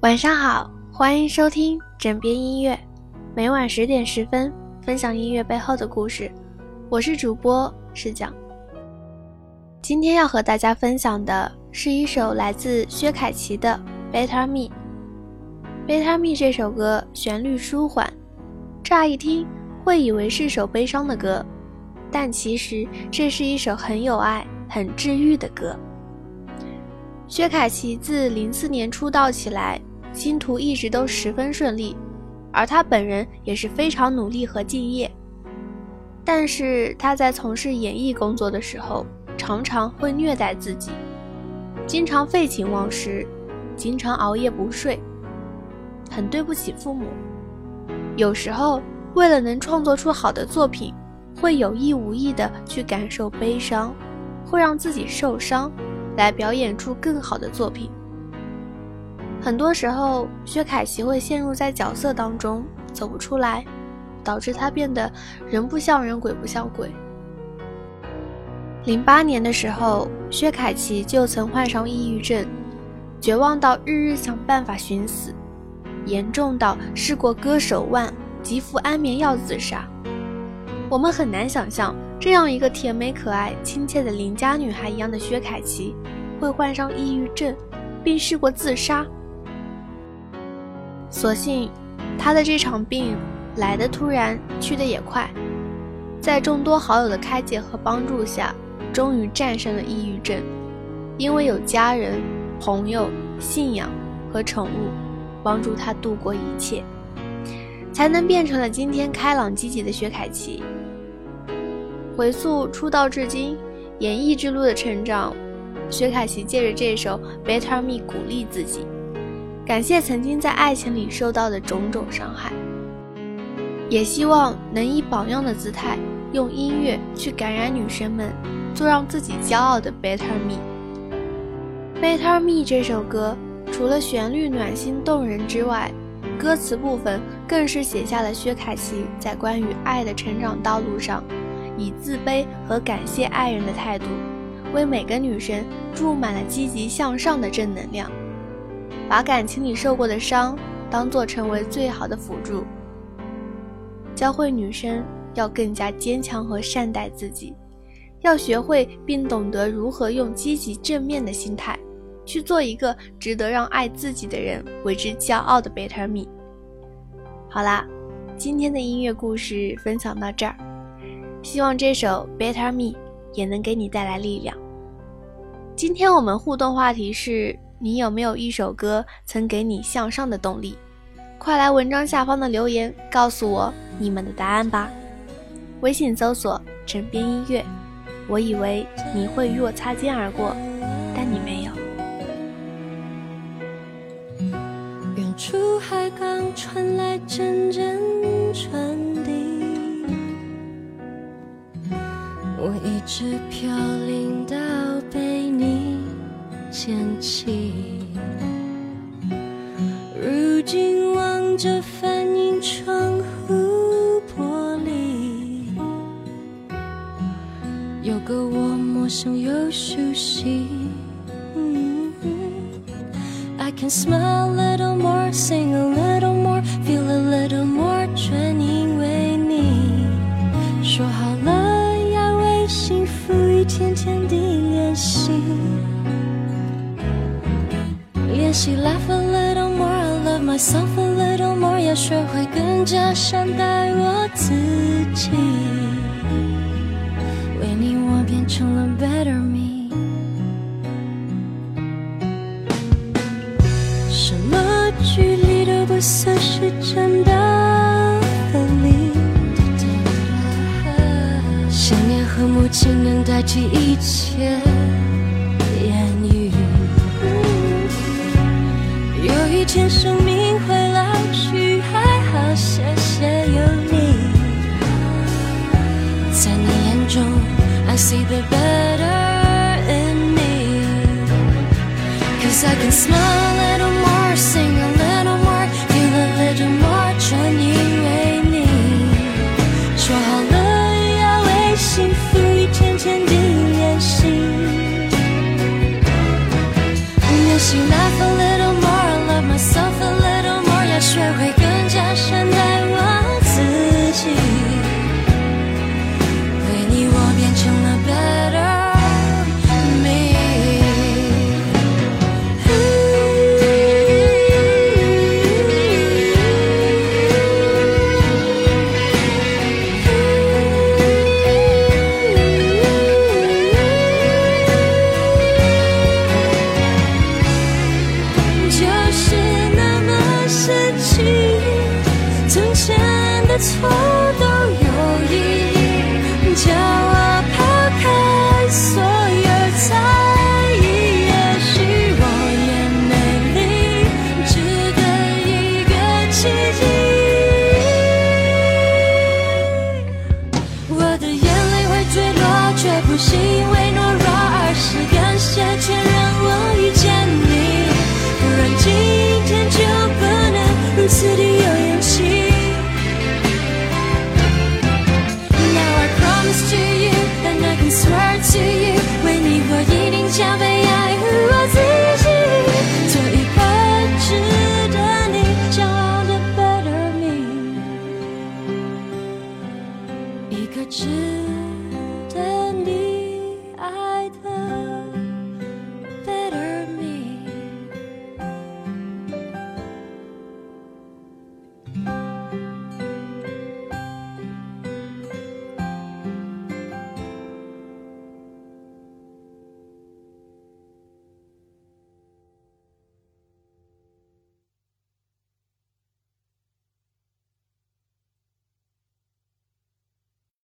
晚上好，欢迎收听枕边音乐，每晚十点十分分享音乐背后的故事。我是主播石讲。今天要和大家分享的是一首来自薛凯琪的《Better Me》。《Better Me》这首歌旋律舒缓，乍一听会以为是首悲伤的歌，但其实这是一首很有爱、很治愈的歌。薛凯琪自零四年出道起来。星途一直都十分顺利，而他本人也是非常努力和敬业。但是他在从事演艺工作的时候，常常会虐待自己，经常废寝忘食，经常熬夜不睡，很对不起父母。有时候为了能创作出好的作品，会有意无意的去感受悲伤，会让自己受伤，来表演出更好的作品。很多时候，薛凯琪会陷入在角色当中走不出来，导致她变得人不像人，鬼不像鬼。零八年的时候，薛凯琪就曾患上抑郁症，绝望到日日想办法寻死，严重到试过割手腕、急服安眠药自杀。我们很难想象，这样一个甜美可爱、亲切的邻家女孩一样的薛凯琪，会患上抑郁症，并试过自杀。所幸，他的这场病来的突然，去的也快，在众多好友的开解和帮助下，终于战胜了抑郁症。因为有家人、朋友、信仰和宠物帮助他度过一切，才能变成了今天开朗积极的薛凯琪。回溯出道至今，演艺之路的成长，薛凯琪借着这首《Better Me》鼓励自己。感谢曾经在爱情里受到的种种伤害，也希望能以榜样的姿态，用音乐去感染女生们，做让自己骄傲的 Better Me。Better Me 这首歌，除了旋律暖心动人之外，歌词部分更是写下了薛凯琪在关于爱的成长道路上，以自卑和感谢爱人的态度，为每个女生注满了积极向上的正能量。把感情里受过的伤当做成为最好的辅助，教会女生要更加坚强和善待自己，要学会并懂得如何用积极正面的心态去做一个值得让爱自己的人为之骄傲的 Better Me。好啦，今天的音乐故事分享到这儿，希望这首 Better Me 也能给你带来力量。今天我们互动话题是。你有没有一首歌曾给你向上的动力？快来文章下方的留言告诉我你们的答案吧。微信搜索“枕边音乐”。我以为你会与我擦肩而过，但你没有。远处海港传来阵阵船笛，我一直飘零到。捡起，如今望着反映窗户玻璃，有个我陌生又熟悉。I can smile a little more, sing a little more, feel a little more，little more，要学会更加善待我自己。为你，我变成了 better me。什么距离都不算是真的分离。想念和母亲能代替一切言语。有一。天生命会来，谢谢有你。在你眼中，I see the better in me。Cause I can smile a little more, sing a little to the better me 就是那么神奇从前的错对